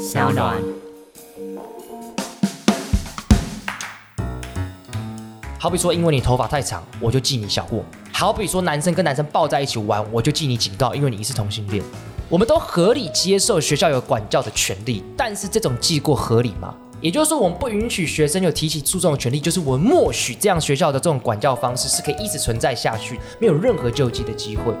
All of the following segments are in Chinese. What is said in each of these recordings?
小暖。好比说，因为你头发太长，我就记你小过；好比说，男生跟男生抱在一起玩，我就记你警告，因为你是同性恋。我们都合理接受学校有管教的权利，但是这种记过合理吗？也就是说，我们不允许学生有提起诉讼的权利，就是我们默许这样学校的这种管教方式是可以一直存在下去，没有任何救济的机会。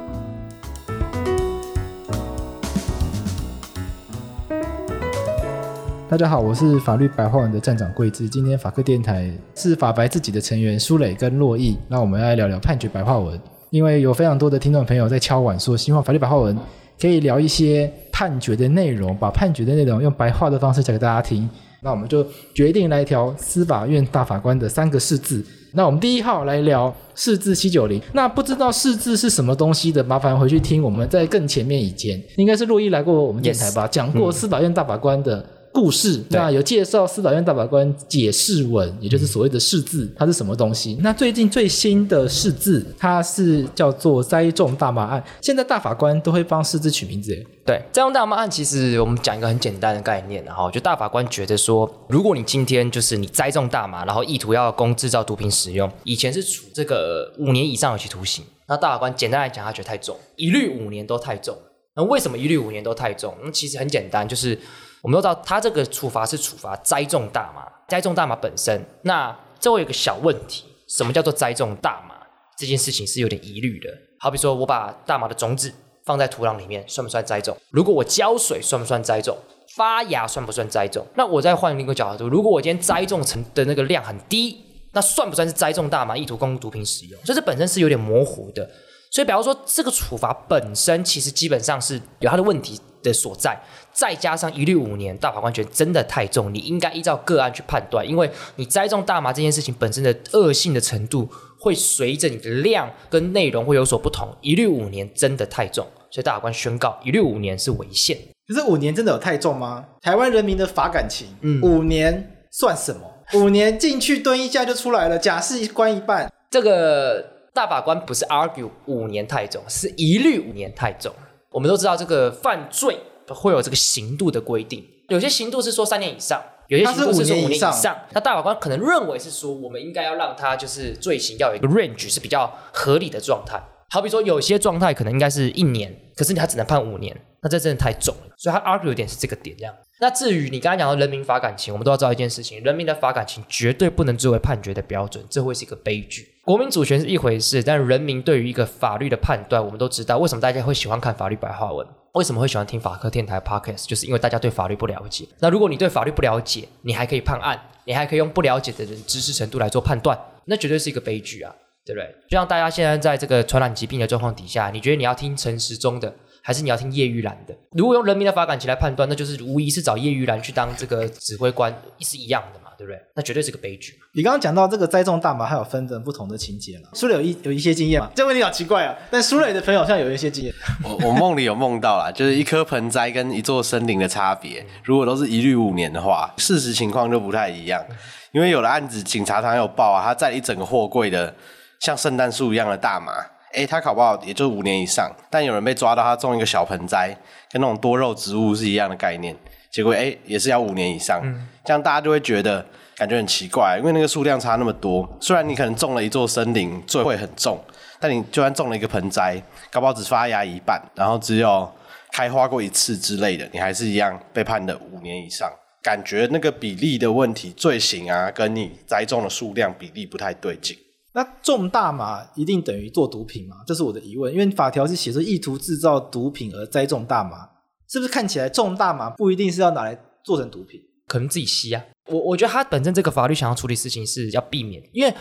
大家好，我是法律白话文的站长桂枝。今天法客电台是法白自己的成员苏磊跟洛毅，那我们要来聊聊判决白话文，因为有非常多的听众朋友在敲碗说，希望法律白话文可以聊一些判决的内容，把判决的内容用白话的方式讲给大家听。那我们就决定来调司法院大法官的三个释字。那我们第一号来聊释字七九零。那不知道释字是什么东西的，麻烦回去听我们在更前面以前，应该是洛毅来过我们电台吧，yes. 讲过司法院大法官的。故事，那有介绍司法院大法官解释文，也就是所谓的释字，它是什么东西？那最近最新的释字，它是叫做栽种大麻案。现在大法官都会帮释字取名字，对，栽种大麻案其实我们讲一个很简单的概念，然后就大法官觉得说，如果你今天就是你栽种大麻，然后意图要供制造毒品使用，以前是处这个五年以上有期徒刑。那大法官简单来讲，他觉得太重，一律五年都太重。那为什么一律五年都太重？那其实很简单，就是。我们都知道，他这个处罚是处罚栽种大麻，栽种大麻本身。那这会有个小问题，什么叫做栽种大麻？这件事情是有点疑虑的。好比说，我把大麻的种子放在土壤里面，算不算栽种？如果我浇水，算不算栽种？发芽算不算栽种？那我再换另一个角度，如果我今天栽种成的那个量很低，那算不算是栽种大麻，意图供毒品使用？所以这本身是有点模糊的。所以，比方说，这个处罚本身其实基本上是有它的问题的所在。再加上一律五年，大法官觉得真的太重，你应该依照个案去判断，因为你栽种大麻这件事情本身的恶性的程度会随着你的量跟内容会有所不同，一律五年真的太重，所以大法官宣告一律五年是违宪。可是五年真的有太重吗？台湾人民的法感情，嗯，五年算什么？五年进去蹲一下就出来了，假释关一半。这个大法官不是 argue 五年太重，是一律五年太重。我们都知道这个犯罪。会有这个刑度的规定，有些刑度是说三年以上，有些刑度是说五年以上。那大法官可能认为是说，我们应该要让他就是罪行要有一个 range 是比较合理的状态。好比说，有些状态可能应该是一年，可是他只能判五年，那这真的太重了。所以他 argue 点是这个点这样。那至于你刚才讲到人民法感情，我们都要知道一件事情：人民的法感情绝对不能作为判决的标准，这会是一个悲剧。国民主权是一回事，但人民对于一个法律的判断，我们都知道为什么大家会喜欢看法律白话文，为什么会喜欢听法科电台 podcast，就是因为大家对法律不了解。那如果你对法律不了解，你还可以判案，你还可以用不了解的人知识程度来做判断，那绝对是一个悲剧啊！对不对？就像大家现在在这个传染疾病的状况底下，你觉得你要听陈时中的，还是你要听叶玉兰的？如果用人民的法感情来判断，那就是无疑是找叶玉兰去当这个指挥官，是一样的嘛，对不对？那绝对是个悲剧。你刚刚讲到这个栽种大麻，还有分成不同的情节了。苏磊有一有一些经验嘛？这个问题好奇怪啊！但苏磊的朋友好像有一些经验。我我梦里有梦到啦，就是一棵盆栽跟一座森林的差别。如果都是一律五年的话，事实情况就不太一样。因为有的案子警察常有报啊，他在一整个货柜的。像圣诞树一样的大麻，诶，他考不好也就五年以上。但有人被抓到他种一个小盆栽，跟那种多肉植物是一样的概念，结果诶也是要五年以上。嗯。这样大家就会觉得感觉很奇怪，因为那个数量差那么多。虽然你可能种了一座森林，罪会很重，但你就算种了一个盆栽，搞不好只发芽一半，然后只有开花过一次之类的，你还是一样被判的五年以上。感觉那个比例的问题，罪行啊，跟你栽种的数量比例不太对劲。那种大麻一定等于做毒品吗？这是我的疑问。因为法条是写说意图制造毒品而栽种大麻，是不是看起来种大麻不一定是要拿来做成毒品？可能自己吸啊。我我觉得他本身这个法律想要处理事情是要避免，因为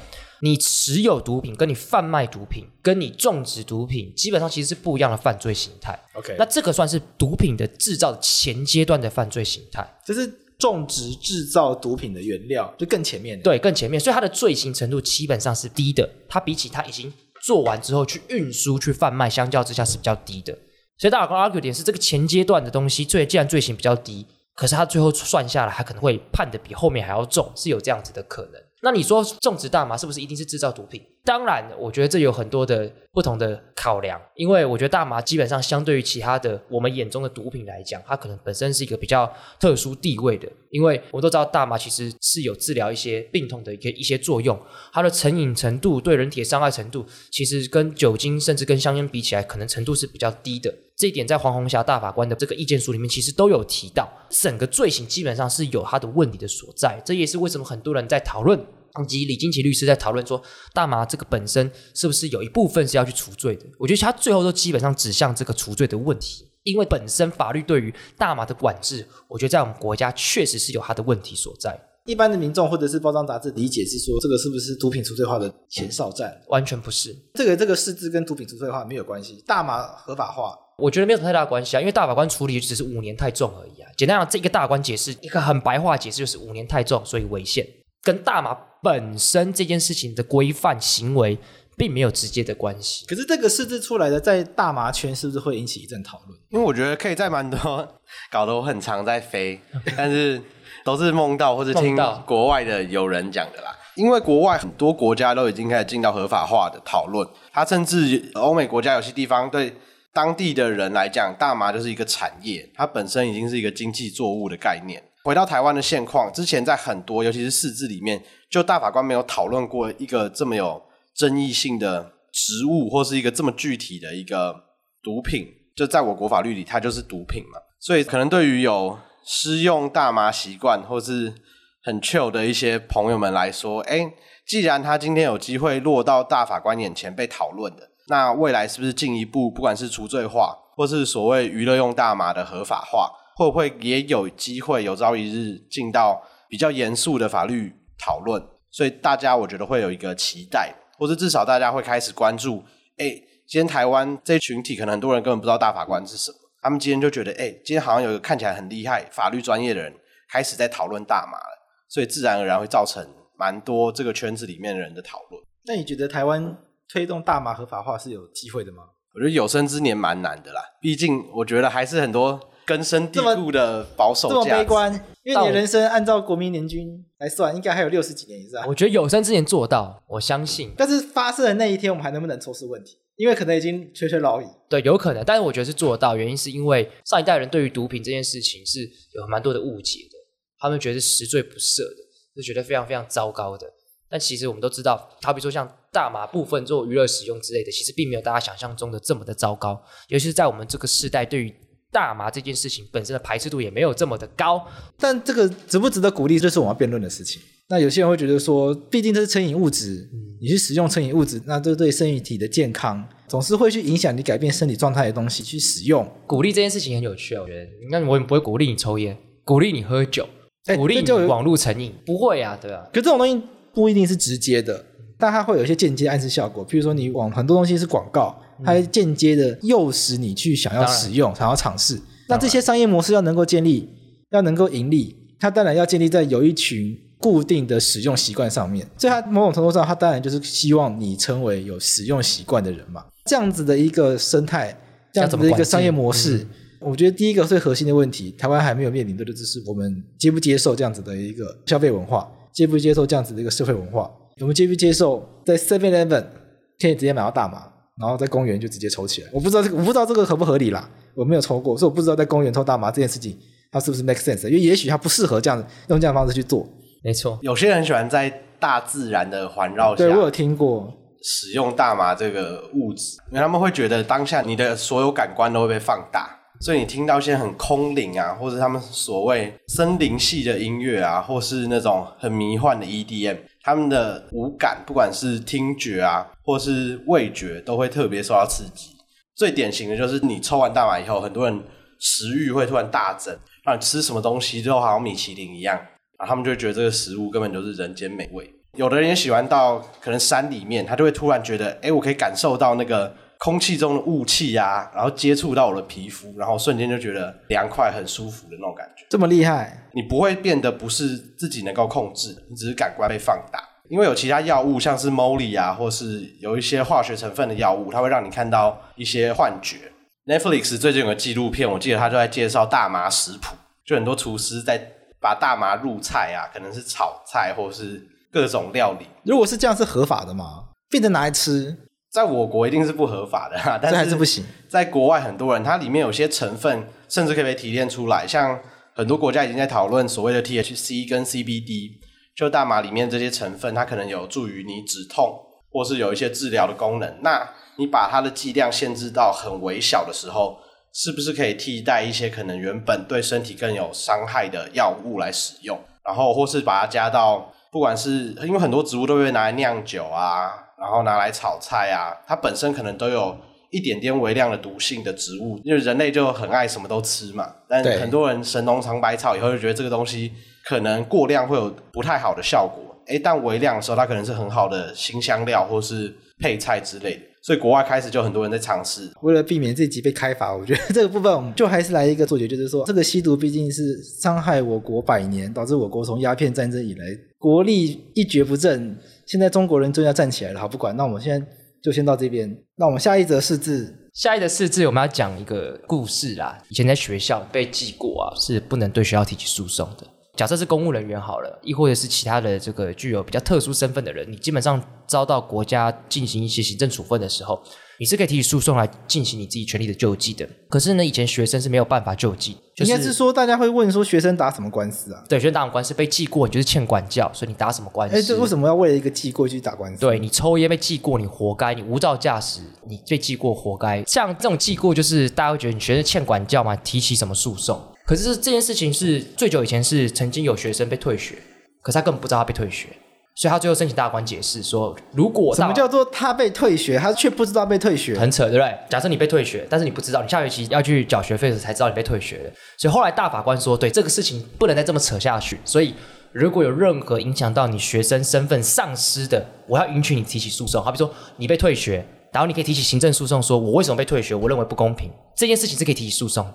你持有毒品跟你贩卖毒品跟你种植毒品基本上其实是不一样的犯罪形态。OK，那这个算是毒品的制造前阶段的犯罪形态，就是。种植制造毒品的原料就更前面，对，更前面，所以它的罪行程度基本上是低的。它比起它已经做完之后去运输、去贩卖，相较之下是比较低的。所以大法官 argue 点是这个前阶段的东西，罪既然罪行比较低，可是他最后算下来，他可能会判的比后面还要重，是有这样子的可能。那你说种植大麻是不是一定是制造毒品？当然，我觉得这有很多的不同的考量，因为我觉得大麻基本上相对于其他的我们眼中的毒品来讲，它可能本身是一个比较特殊地位的。因为我都知道大麻其实是有治疗一些病痛的一个一些作用，它的成瘾程度对人体的伤害程度，其实跟酒精甚至跟香烟比起来，可能程度是比较低的。这一点在黄虹霞大法官的这个意见书里面，其实都有提到，整个罪行基本上是有它的问题的所在。这也是为什么很多人在讨论。以及李金奇律师在讨论说，大麻这个本身是不是有一部分是要去除罪的？我觉得他最后都基本上指向这个除罪的问题，因为本身法律对于大麻的管制，我觉得在我们国家确实是有它的问题所在。一般的民众或者是包装杂志理解是说，这个是不是毒品除罪化的前哨战？完全不是，这个这个释字跟毒品除罪化没有关系。大麻合法化，我觉得没有太大关系啊，因为大法官处理只是五年太重而已啊。简单讲，这个大法官解释一个很白话解释就是五年太重，所以违宪，跟大麻。本身这件事情的规范行为并没有直接的关系，可是这个设置出来的在大麻圈是不是会引起一阵讨论？因为我觉得可以在蛮多搞得我很常在飞，但是都是梦到或者听国外的友人讲的啦。因为国外很多国家都已经开始进到合法化的讨论，它甚至欧美国家有些地方对当地的人来讲，大麻就是一个产业，它本身已经是一个经济作物的概念。回到台湾的现况，之前在很多尤其是释字里面。就大法官没有讨论过一个这么有争议性的植物，或是一个这么具体的一个毒品，就在我国法律里，它就是毒品嘛。所以可能对于有施用大麻习惯或是很 chill 的一些朋友们来说，哎，既然他今天有机会落到大法官眼前被讨论的，那未来是不是进一步，不管是除罪化，或是所谓娱乐用大麻的合法化，会不会也有机会有朝一日进到比较严肃的法律讨论，所以大家我觉得会有一个期待，或者至少大家会开始关注。哎，今天台湾这群体可能很多人根本不知道大法官是什么，他们今天就觉得，哎，今天好像有一个看起来很厉害、法律专业的人开始在讨论大麻了，所以自然而然会造成蛮多这个圈子里面的人的讨论。那你觉得台湾推动大麻合法化是有机会的吗？我觉得有生之年蛮难的啦，毕竟我觉得还是很多。根深蒂固的保守这么悲观，因为你的人生按照国民年均来算，应该还有六十几年以上。我觉得有生之年做到，我相信。但是发生的那一天，我们还能不能抽丝问题？因为可能已经垂垂老矣。对，有可能，但是我觉得是做得到。原因是因为上一代人对于毒品这件事情是有蛮多的误解的，他们觉得是十罪不赦的，是觉得非常非常糟糕的。但其实我们都知道，好比说像大麻部分做娱乐使用之类的，其实并没有大家想象中的这么的糟糕。尤其是在我们这个时代，对于大麻这件事情本身的排斥度也没有这么的高，但这个值不值得鼓励，这是我们要辩论的事情。那有些人会觉得说，毕竟这是成瘾物质，你去使用成瘾物质，那这对身体的健康总是会去影响你改变身体状态的东西去使用。鼓励这件事情很有趣，我觉得，那我也不会鼓励你抽烟，鼓励你喝酒，鼓励你网络成瘾，不会啊，对啊。可这种东西不一定是直接的，但它会有一些间接暗示效果，譬如说你往很多东西是广告。它会间接的诱使你去想要使用、想要尝试。那这些商业模式要能够建立，要能够盈利，它当然要建立在有一群固定的使用习惯上面。所以它某种程度上，它当然就是希望你成为有使用习惯的人嘛。这样子的一个生态，这样子的一个商业模式，我觉得第一个最核心的问题，台湾还没有面临的就是我们接不接受这样子的一个消费文化，接不接受这样子的一个社会文化，我们接不接受在 Seven Eleven 可以直接买到大麻。然后在公园就直接抽起来，我不知道这个，我不知道这个合不合理啦。我没有抽过，所以我不知道在公园抽大麻这件事情，它是不是 make sense？因为也许它不适合这样用这样的方式去做。没错，有些人喜欢在大自然的环绕下，对，我有听过使用大麻这个物质，因为他们会觉得当下你的所有感官都会被放大，所以你听到一些很空灵啊，或者他们所谓森林系的音乐啊，或是那种很迷幻的 EDM。他们的五感，不管是听觉啊，或是味觉，都会特别受到刺激。最典型的就是你抽完大麻以后，很多人食欲会突然大增，让你吃什么东西之后好像米其林一样，然后他们就会觉得这个食物根本就是人间美味。有的人也喜欢到可能山里面，他就会突然觉得，哎，我可以感受到那个。空气中的雾气啊，然后接触到我的皮肤，然后瞬间就觉得凉快、很舒服的那种感觉。这么厉害？你不会变得不是自己能够控制的，你只是感官被放大。因为有其他药物，像是 Molly 啊，或是有一些化学成分的药物，它会让你看到一些幻觉。Netflix 最近有个纪录片，我记得他就在介绍大麻食谱，就很多厨师在把大麻入菜啊，可能是炒菜或是各种料理。如果是这样，是合法的吗？变成拿来吃，在我国一定是不合法的哈，但是还是不行。在国外很多人，它里面有些成分甚至可以被提炼出来，像很多国家已经在讨论所谓的 THC 跟 CBD，就大麻里面这些成分，它可能有助于你止痛，或是有一些治疗的功能。那你把它的剂量限制到很微小的时候，是不是可以替代一些可能原本对身体更有伤害的药物来使用？然后或是把它加到，不管是因为很多植物都会拿来酿酒啊，然后拿来炒菜啊，它本身可能都有一点点微量的毒性的植物，因为人类就很爱什么都吃嘛。但很多人神农尝百草以后就觉得这个东西可能过量会有不太好的效果。诶，但微量的时候，它可能是很好的新香料或是配菜之类的。所以国外开始就很多人在尝试，为了避免这集被开罚，我觉得这个部分我们就还是来一个做结，就是说这个吸毒毕竟是伤害我国百年，导致我国从鸦片战争以来国力一蹶不振。现在中国人终于要站起来了，好，不管，那我们现在就先到这边。那我们下一则四字，下一则四字我们要讲一个故事啦。以前在学校被记过啊，是不能对学校提起诉讼的。假设是公务人员好了，亦或者是其他的这个具有比较特殊身份的人，你基本上遭到国家进行一些行政处分的时候，你是可以提起诉讼来进行你自己权利的救济的。可是呢，以前学生是没有办法救济，就是、应该是说大家会问说，学生打什么官司啊？对，学生打什么官司被记过，你就是欠管教，所以你打什么官司？哎，这为什么要为了一个记过去打官司？对，你抽烟被记过，你活该；你无照驾驶，你被记过，活该。像这种记过，就是大家会觉得你学生欠管教嘛，提起什么诉讼？可是这件事情是最久以前是曾经有学生被退学，可是他根本不知道他被退学，所以他最后申请大法官解释说，如果什么叫做他被退学，他却不知道被退学，很扯，对不对？假设你被退学，但是你不知道，你下学期要去缴学费的时候才知道你被退学了。所以后来大法官说，对这个事情不能再这么扯下去，所以如果有任何影响到你学生身份丧失的，我要允许你提起诉讼。好比说你被退学，然后你可以提起行政诉讼，说我为什么被退学，我认为不公平，这件事情是可以提起诉讼的。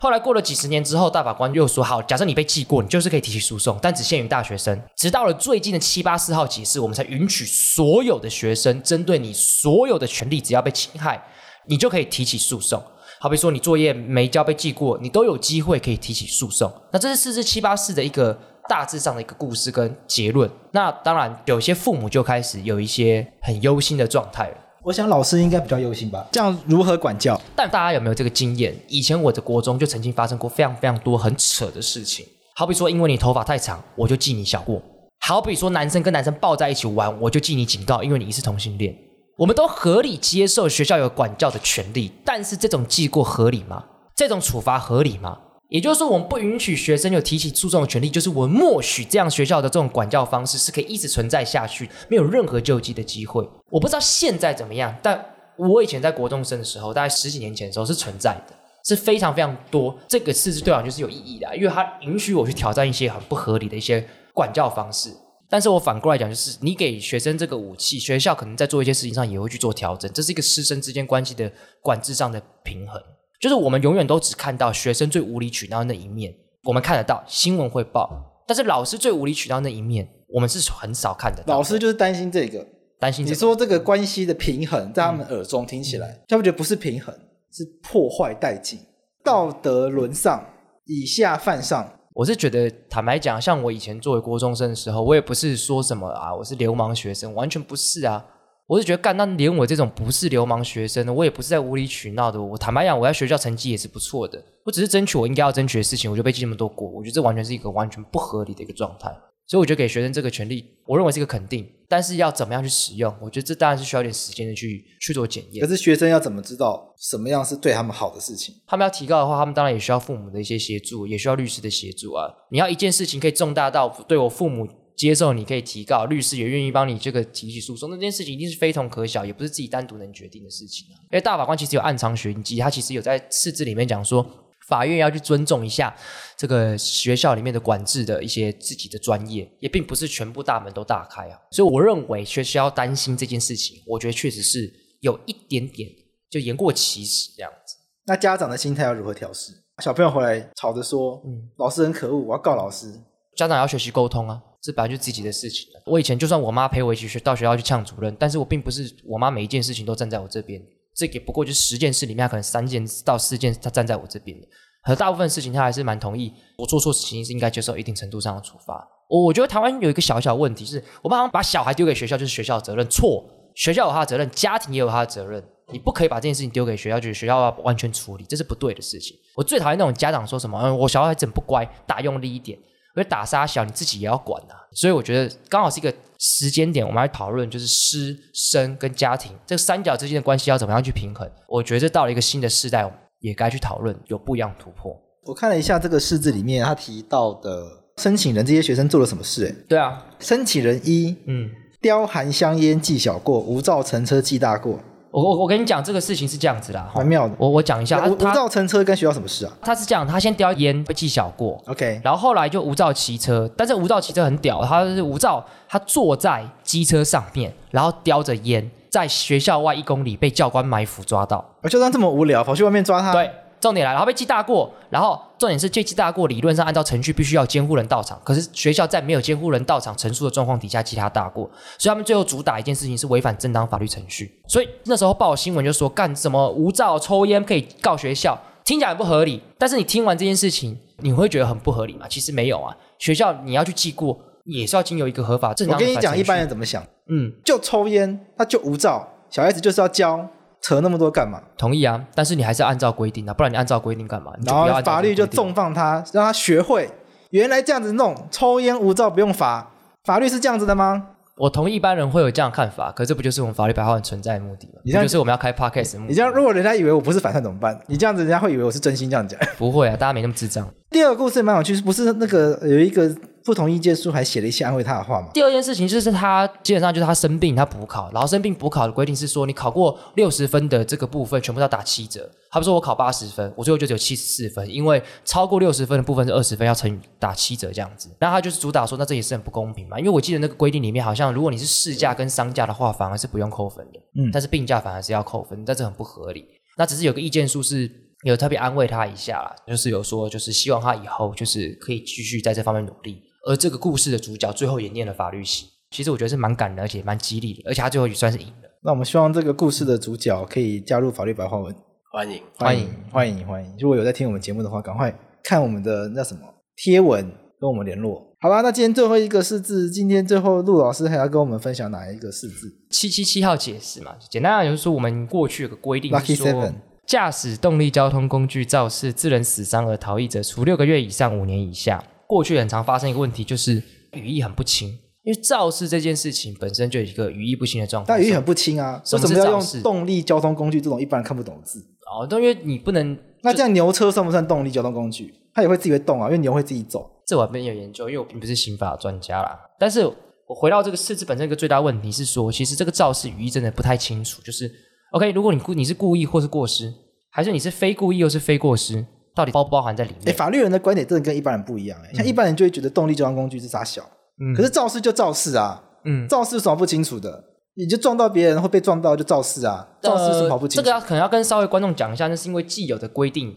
后来过了几十年之后，大法官又说：“好，假设你被记过，你就是可以提起诉讼，但只限于大学生。直到了最近的七八四号解释，我们才允许所有的学生针对你所有的权利，只要被侵害，你就可以提起诉讼。好比说你作业没交被记过，你都有机会可以提起诉讼。那这是四至七八四的一个大致上的一个故事跟结论。那当然，有些父母就开始有一些很忧心的状态了。”我想老师应该比较忧心吧，这样如何管教？但大家有没有这个经验？以前我的国中就曾经发生过非常非常多很扯的事情，好比说因为你头发太长，我就记你小过；好比说男生跟男生抱在一起玩，我就记你警告，因为你是同性恋。我们都合理接受学校有管教的权利，但是这种记过合理吗？这种处罚合理吗？也就是说，我们不允许学生有提起诉讼的权利，就是我们默许这样学校的这种管教方式是可以一直存在下去，没有任何救济的机会。我不知道现在怎么样，但我以前在国中生的时候，大概十几年前的时候是存在的，是非常非常多。这个事实对我就是有意义的，因为它允许我去挑战一些很不合理的一些管教方式。但是我反过来讲，就是你给学生这个武器，学校可能在做一些事情上也会去做调整，这是一个师生之间关系的管制上的平衡。就是我们永远都只看到学生最无理取闹的那一面，我们看得到新闻会报，但是老师最无理取闹的那一面，我们是很少看得到。老师就是担心这个，担心你说这个关系的平衡，在他们耳中听起来，嗯、他们觉得不是平衡，是破坏殆尽，道德沦丧，以下犯上。我是觉得，坦白讲，像我以前作为国中生的时候，我也不是说什么啊，我是流氓学生，完全不是啊。我是觉得干，那连我这种不是流氓学生的，我也不是在无理取闹的。我坦白讲，我在学校成绩也是不错的。我只是争取我应该要争取的事情，我就被记那么多过。我觉得这完全是一个完全不合理的一个状态。所以我觉得给学生这个权利，我认为是一个肯定。但是要怎么样去使用，我觉得这当然是需要一点时间的去去做检验。可是学生要怎么知道什么样是对他们好的事情？他们要提高的话，他们当然也需要父母的一些协助，也需要律师的协助啊。你要一件事情可以重大到对我父母。接受你可以提告，律师也愿意帮你这个提起诉讼，那这件事情一定是非同可小，也不是自己单独能决定的事情啊。因为大法官其实有暗藏玄机，他其实有在释字里面讲说，法院要去尊重一下这个学校里面的管制的一些自己的专业，也并不是全部大门都大开啊。所以我认为学校担心这件事情，我觉得确实是有一点点就言过其实这样子。那家长的心态要如何调试？小朋友回来吵着说，嗯，老师很可恶，我要告老师。家长要学习沟通啊。这本来就自己的事情了。我以前就算我妈陪我一起去到学校去呛主任，但是我并不是我妈每一件事情都站在我这边。这也不过就十件事里面，可能三件到四件她站在我这边的。和大部分事情她还是蛮同意我做错事情是应该接受一定程度上的处罚。我我觉得台湾有一个小小问题是，我们好像把小孩丢给学校就是学校的责任，错。学校有他的责任，家庭也有他的责任。你不可以把这件事情丢给学校，就是学校要完全处理，这是不对的事情。我最讨厌那种家长说什么，嗯，我小孩子很不乖，打用力一点，我觉得打杀小，你自己也要管啊。所以我觉得刚好是一个时间点，我们来讨论就是师生跟家庭这个三角之间的关系要怎么样去平衡。我觉得这到了一个新的世代，也该去讨论有不一样突破。我看了一下这个式子里面，他提到的申请人这些学生做了什么事？哎，对啊，申请人一，嗯，叼含香烟记小过，无照乘车记大过。我我我跟你讲，这个事情是这样子啦，蛮妙的。我我讲一下，无照乘车跟学校什么事啊？他是这样，他先叼烟被记小过，OK，然后后来就无照骑车，但是无照骑车很屌，他是无照，他坐在机车上面，然后叼着烟，在学校外一公里被教官埋伏抓到。就算这么无聊，跑去外面抓他？对。重点来了，然后被记大过，然后重点是这记大过，理论上按照程序必须要监护人到场，可是学校在没有监护人到场陈述的状况底下记他大过，所以他们最后主打一件事情是违反正当法律程序，所以那时候报新闻就说干什么无照抽烟可以告学校，听起来很不合理，但是你听完这件事情，你会觉得很不合理吗？其实没有啊，学校你要去记过，也是要经由一个合法正当的。我跟你讲，一般人怎么想？嗯，就抽烟，他就无照，小孩子就是要教。扯那么多干嘛？同意啊，但是你还是要按照规定啊，不然你按照规定干嘛？然后法律就重放他，让他学会原来这样子弄，抽烟无照不用罚，法律是这样子的吗？我同意一般人会有这样看法，可这不就是我们法律白话文存在的目的吗？你这样就是我们要开 podcast 的目的。你这样如果人家以为我不是反串怎么办？你这样子人家会以为我是真心这样讲。不会啊，大家没那么智障。第二个故事蛮有趣，不是那个有一个不同意见书，还写了一些安慰他的话嘛？第二件事情就是他基本上就是他生病，他补考，然后生病补考的规定是说，你考过六十分的这个部分全部要打七折。他不说我考八十分，我最后就只有七十四分，因为超过六十分的部分是二十分，要乘以打七折这样子。那他就是主打说，那这也是很不公平嘛？因为我记得那个规定里面好像，如果你是市价跟商价的话，反而是不用扣分的，嗯，但是病假反而是要扣分，但是很不合理。那只是有个意见书是。有特别安慰他一下啦，就是有说，就是希望他以后就是可以继续在这方面努力。而这个故事的主角最后也念了法律系，其实我觉得是蛮感人，而且蛮激励的，而且他最后也算是赢了。那我们希望这个故事的主角可以加入法律白话文，欢迎欢迎欢迎欢迎！如果有在听我们节目的话，赶快看我们的那什么贴文，跟我们联络。好吧，那今天最后一个四字，今天最后陆老师还要跟我们分享哪一个四字？七七七号解释嘛，简单来就是说，我们过去有个规定，Lucky Seven。驾驶动力交通工具肇事致人死伤而逃逸者，处六个月以上五年以下。过去很常发生一个问题，就是语义很不清，因为肇事这件事情本身就有一个语义不清的状态。但语义很不清啊，为什么要用动力交通工具这种一般人看不懂的字？哦，因为你不能。那这样牛车算不算动力交通工具？它也会自己会动啊，因为牛会自己走。这我没有研究，因为我并不是刑法专家啦。但是我回到这个事字本身，一个最大问题是说，其实这个肇事语义真的不太清楚，就是。OK，如果你故你是故意或是过失，还是你是非故意又是非过失，到底包不包含在里面？哎，法律人的观点真的跟一般人不一样哎。像一般人就会觉得动力交通工具是啥小，嗯，可是肇事就肇事啊，嗯，肇事有什么不清楚的？你就撞到别人会被撞到就肇事啊，肇事是跑不清楚。这个要可能要跟稍微观众讲一下，那是因为既有的规定，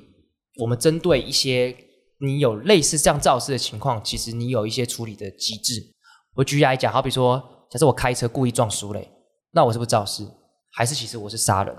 我们针对一些你有类似这样肇事的情况，其实你有一些处理的机制。我举例来讲，好比说，假设我开车故意撞苏磊，那我是不是肇事？还是其实我是杀人？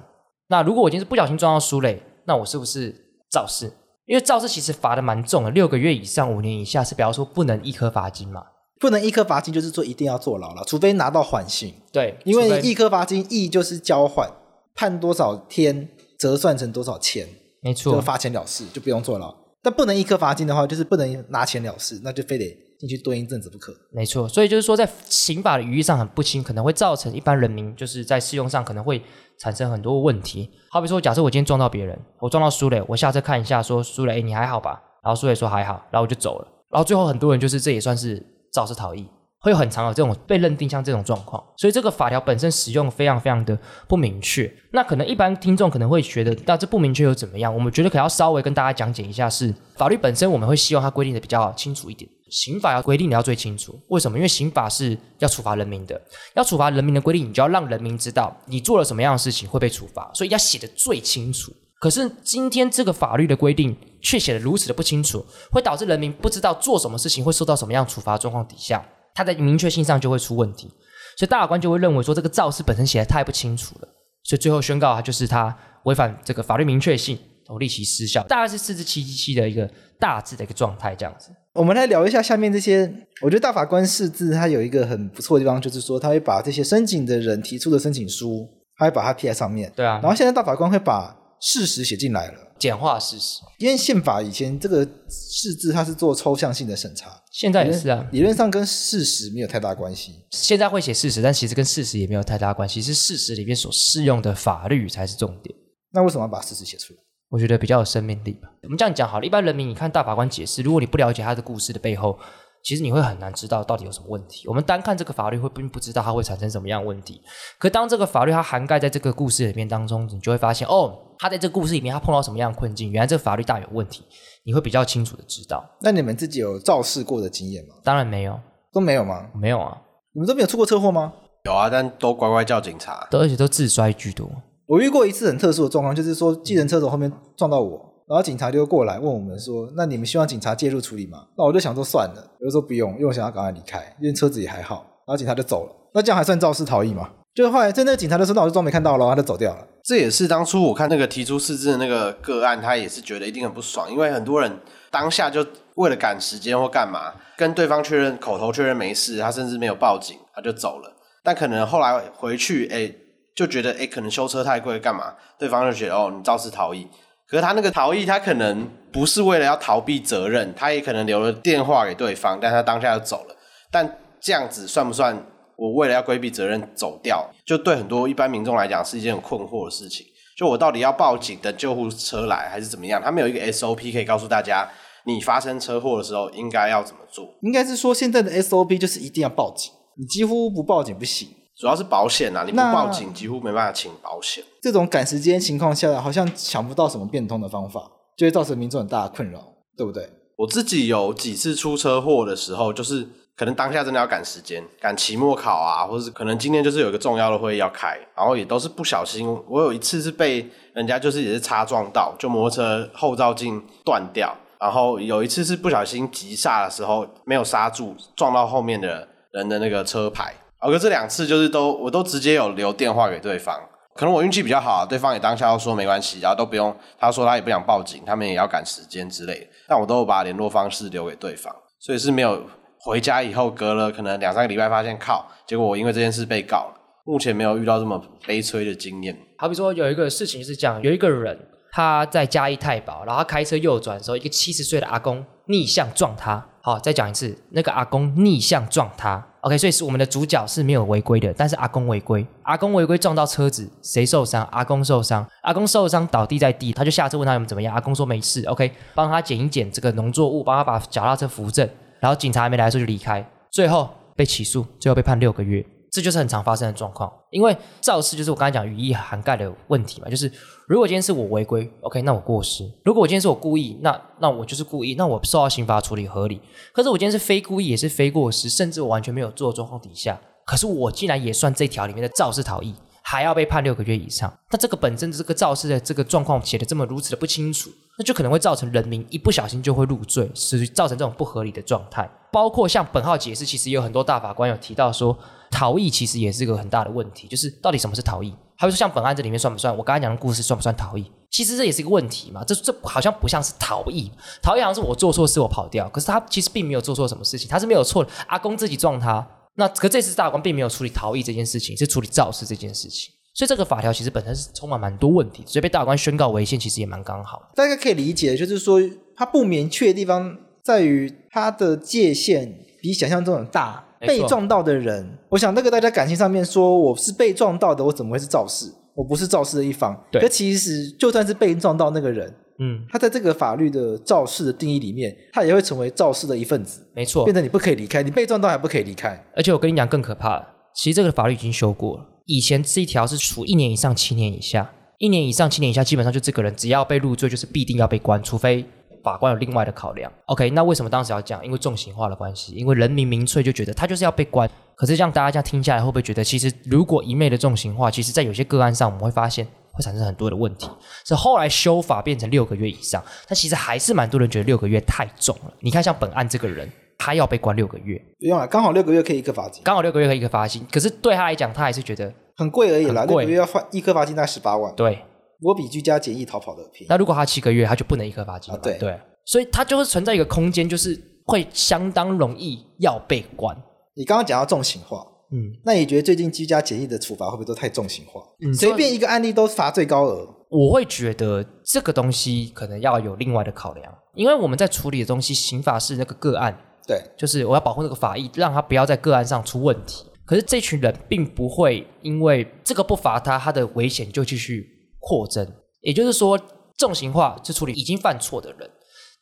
那如果我今天是不小心撞到苏磊，那我是不是肇事？因为肇事其实罚的蛮重的，六个月以上五年以下是比方说不能一颗罚金嘛？不能一颗罚金就是说一定要坐牢了，除非拿到缓刑。对，因为一颗罚金意就是交换，判多少天折算成多少钱，没错，就罚钱了事，就不用坐牢。但不能一颗罚金的话，就是不能拿钱了事，那就非得。进去蹲一阵子不可，没错。所以就是说，在刑法的语义上很不清，可能会造成一般人民就是在适用上可能会产生很多问题。好比说，假设我今天撞到别人，我撞到苏磊，我下车看一下，说苏磊，你还好吧？然后苏磊说还好，然后我就走了。然后最后很多人就是这也算是肇事逃逸。会有很常有这种被认定像这种状况，所以这个法条本身使用非常非常的不明确。那可能一般听众可能会觉得，那这不明确又怎么样？我们觉得可要稍微跟大家讲解一下，是法律本身我们会希望它规定的比较清楚一点。刑法要规定的要最清楚，为什么？因为刑法是要处罚人民的，要处罚人民的规定，你就要让人民知道你做了什么样的事情会被处罚，所以要写得最清楚。可是今天这个法律的规定却写得如此的不清楚，会导致人民不知道做什么事情会受到什么样处罚状况底下。它在明确性上就会出问题，所以大法官就会认为说这个肇事本身写得太不清楚了，所以最后宣告它就是它违反这个法律明确性，立即失效。大概是四至七七七的一个大致的一个状态这样子。我们来聊一下下面这些。我觉得大法官释字它有一个很不错的地方，就是说他会把这些申请的人提出的申请书，他会把它贴在上面。对啊。然后现在大法官会把事实写进来了，简化事实。因为宪法以前这个释字它是做抽象性的审查，现在也是啊。理论上跟事实没有太大关系。现在会写事实，但其实跟事实也没有太大关系，是事实里面所适用的法律才是重点。那为什么要把事实写出来？我觉得比较有生命力吧。我们这样讲好了，一般人民你看大法官解释，如果你不了解他的故事的背后，其实你会很难知道到底有什么问题。我们单看这个法律会并不知道它会产生什么样的问题。可当这个法律它涵盖在这个故事里面当中，你就会发现哦，他在这个故事里面他碰到什么样的困境，原来这个法律大有问题。你会比较清楚的知道。那你们自己有肇事过的经验吗？当然没有，都没有吗？没有啊。你们都没有出过车祸吗？有啊，但都乖乖叫警察，都而且都自摔居多。我遇过一次很特殊的状况，就是说，计程车从后面撞到我，然后警察就过来问我们说：“那你们希望警察介入处理吗？”那我就想说算了，我就说不用，因为我想要赶快离开，因为车子也还好。然后警察就走了，那这样还算肇事逃逸吗？就后来在那个警察的时候，那我就装没看到了，他就走掉了。这也是当初我看那个提出释字的那个个案，他也是觉得一定很不爽，因为很多人当下就为了赶时间或干嘛，跟对方确认口头确认没事，他甚至没有报警，他就走了。但可能后来回去，哎。就觉得哎，可能修车太贵，干嘛？对方就觉得哦，你肇事逃逸。可是他那个逃逸，他可能不是为了要逃避责任，他也可能留了电话给对方，但他当下就走了。但这样子算不算我为了要规避责任走掉？就对很多一般民众来讲是一件很困惑的事情。就我到底要报警等救护车来，还是怎么样？他没有一个 SOP 可以告诉大家，你发生车祸的时候应该要怎么做？应该是说现在的 SOP 就是一定要报警，你几乎不报警不行。主要是保险啊，你不报警几乎没办法请保险。这种赶时间情况下，好像想不到什么变通的方法，就会造成民众很大的困扰，对不对？我自己有几次出车祸的时候，就是可能当下真的要赶时间，赶期末考啊，或者是可能今天就是有一个重要的会议要开，然后也都是不小心。我有一次是被人家就是也是擦撞到，就摩托车后照镜断掉，然后有一次是不小心急刹的时候没有刹住，撞到后面的人的那个车牌。哦，可这两次就是都，我都直接有留电话给对方。可能我运气比较好，对方也当下要说没关系，然后都不用。他说他也不想报警，他们也要赶时间之类的。但我都有把联络方式留给对方，所以是没有回家以后隔了可能两三个礼拜发现靠，结果我因为这件事被告了。目前没有遇到这么悲催的经验。好比说有一个事情是这样，有一个人他在嘉义太保，然后他开车右转的时候，一个七十岁的阿公逆向撞他。好，再讲一次，那个阿公逆向撞他。OK，所以是我们的主角是没有违规的，但是阿公违规，阿公违规撞到车子，谁受伤？阿公受伤，阿公受伤倒地在地，他就下车问他有没有怎么样，阿公说没事。OK，帮他捡一捡这个农作物，帮他把脚踏车扶正，然后警察还没来的时候就离开，最后被起诉，最后被判六个月。这就是很常发生的状况，因为肇事就是我刚才讲语义涵盖的问题嘛，就是如果今天是我违规，OK，那我过失；如果我今天是我故意，那那我就是故意，那我受到刑罚处理合理。可是我今天是非故意，也是非过失，甚至我完全没有做的状况底下，可是我竟然也算这条里面的肇事逃逸，还要被判六个月以上。那这个本身这个肇事的这个状况写的这么如此的不清楚，那就可能会造成人民一不小心就会入罪，是造成这种不合理的状态。包括像本号解释，其实也有很多大法官有提到说。逃逸其实也是一个很大的问题，就是到底什么是逃逸？还有说像本案这里面算不算？我刚才讲的故事算不算逃逸？其实这也是一个问题嘛。这这好像不像是逃逸，逃逸好像是我做错事我跑掉，可是他其实并没有做错什么事情，他是没有错的。阿公自己撞他，那可这次大法官并没有处理逃逸这件事情，是处理肇事这件事情。所以这个法条其实本身是充满蛮多问题，所以被大法官宣告违宪，其实也蛮刚好。大家可以理解，就是说它不明确的地方在于它的界限比想象中的大。被撞到的人，我想那个大家感情上面说我是被撞到的，我怎么会是肇事？我不是肇事的一方。对，可其实就算是被撞到那个人，嗯，他在这个法律的肇事的定义里面，他也会成为肇事的一份子。没错，变成你不可以离开，你被撞到还不可以离开。而且我跟你讲更可怕的，其实这个法律已经修过了，以前这一条是处一年以上七年以下，一年以上七年以下，基本上就这个人只要被入罪，就是必定要被关，除非。法官有另外的考量，OK？那为什么当时要讲？因为重刑化的关系，因为人民民粹就觉得他就是要被关。可是这样大家这样听下来，会不会觉得其实如果一昧的重刑化，其实在有些个案上，我们会发现会产生很多的问题。是后来修法变成六个月以上，但其实还是蛮多人觉得六个月太重了。你看，像本案这个人，他要被关六个月，不用啊，刚好六个月可以一个罚金，刚好六个月可以一个罚金。可是对他来讲，他还是觉得很贵而已啦，六个月要罚一颗罚金大概十八万，对，我比居家检疫逃跑的便宜。那如果他七个月，他就不能一颗罚金，啊，对对。所以他就会存在一个空间，就是会相当容易要被关。你刚刚讲到重刑化，嗯，那你觉得最近居家检疫的处罚会不会都太重型化？嗯随便一个案例都罚最高额。我会觉得这个东西可能要有另外的考量，因为我们在处理的东西，刑法是那个个案，对，就是我要保护那个法益，让他不要在个案上出问题。可是这群人并不会因为这个不罚他，他的危险就继续扩增。也就是说，重刑化就处理已经犯错的人，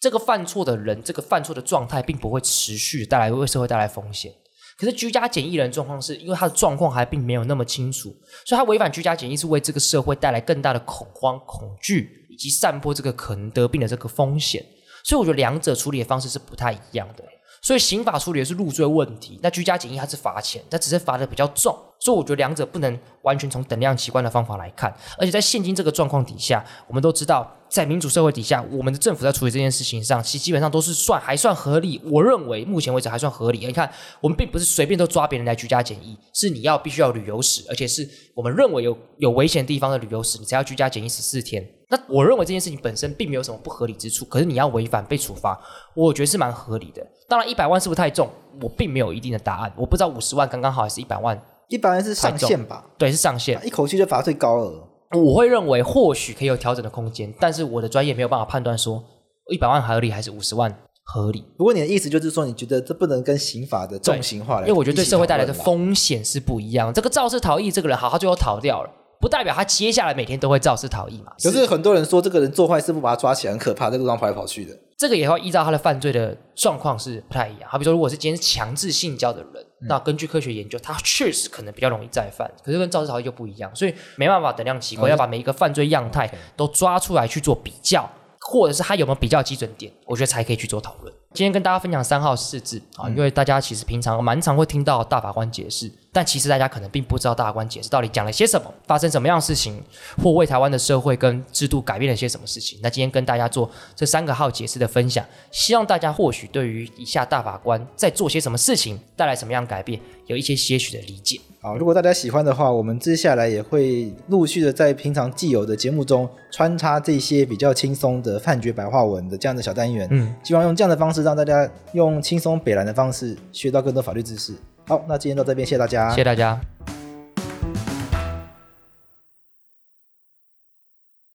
这个犯错的人，这个犯错的状态并不会持续带来为社会带来风险。可是居家检疫人状况是因为他的状况还并没有那么清楚，所以他违反居家检疫是为这个社会带来更大的恐慌、恐惧，以及散播这个可能得病的这个风险。所以我觉得两者处理的方式是不太一样的。所以刑法处理的是入罪问题，那居家检疫它是罚钱，它只是罚的比较重，所以我觉得两者不能完全从等量齐观的方法来看。而且在现今这个状况底下，我们都知道，在民主社会底下，我们的政府在处理这件事情上，其实基本上都是算还算合理。我认为目前为止还算合理。你看，我们并不是随便都抓别人来居家检疫，是你要必须要旅游史，而且是我们认为有有危险地方的旅游史，你才要居家检疫十四天。那我认为这件事情本身并没有什么不合理之处，可是你要违反被处罚，我觉得是蛮合理的。当然，一百万是不是太重？我并没有一定的答案，我不知道五十万刚刚好还是一百万。一百万是上限吧？对，是上限，一口气就罚最高额。我会认为或许可以有调整的空间，但是我的专业没有办法判断说一百万合理还是五十万合理。不过你的意思就是说，你觉得这不能跟刑法的重刑化来，因为我觉得对社会带来的风险是不一样。这个肇事逃逸，这个人好，他最后逃掉了。不代表他接下来每天都会肇事逃逸嘛？可是很多人说，这个人做坏事不把他抓起来很可怕，在路上跑来跑去的。这个也要依照他的犯罪的状况是不太一样。好比说，如果是今天是强制性交的人，嗯、那根据科学研究，它确实可能比较容易再犯。可是跟肇事逃逸就不一样，所以没办法等量齐观，要把每一个犯罪样态都抓出来去做比较，或者是他有没有比较基准点，我觉得才可以去做讨论。今天跟大家分享三号释字啊，因为大家其实平常蛮常会听到大法官解释，但其实大家可能并不知道大法官解释到底讲了些什么，发生什么样的事情，或为台湾的社会跟制度改变了些什么事情。那今天跟大家做这三个号解释的分享，希望大家或许对于以下大法官在做些什么事情，带来什么样的改变，有一些些许的理解。好，如果大家喜欢的话，我们接下来也会陆续的在平常既有的节目中穿插这些比较轻松的判决白话文的这样的小单元。嗯，希望用这样的方式让大家用轻松北蓝的方式学到更多法律知识。好，那今天到这边，谢谢大家，谢谢大家。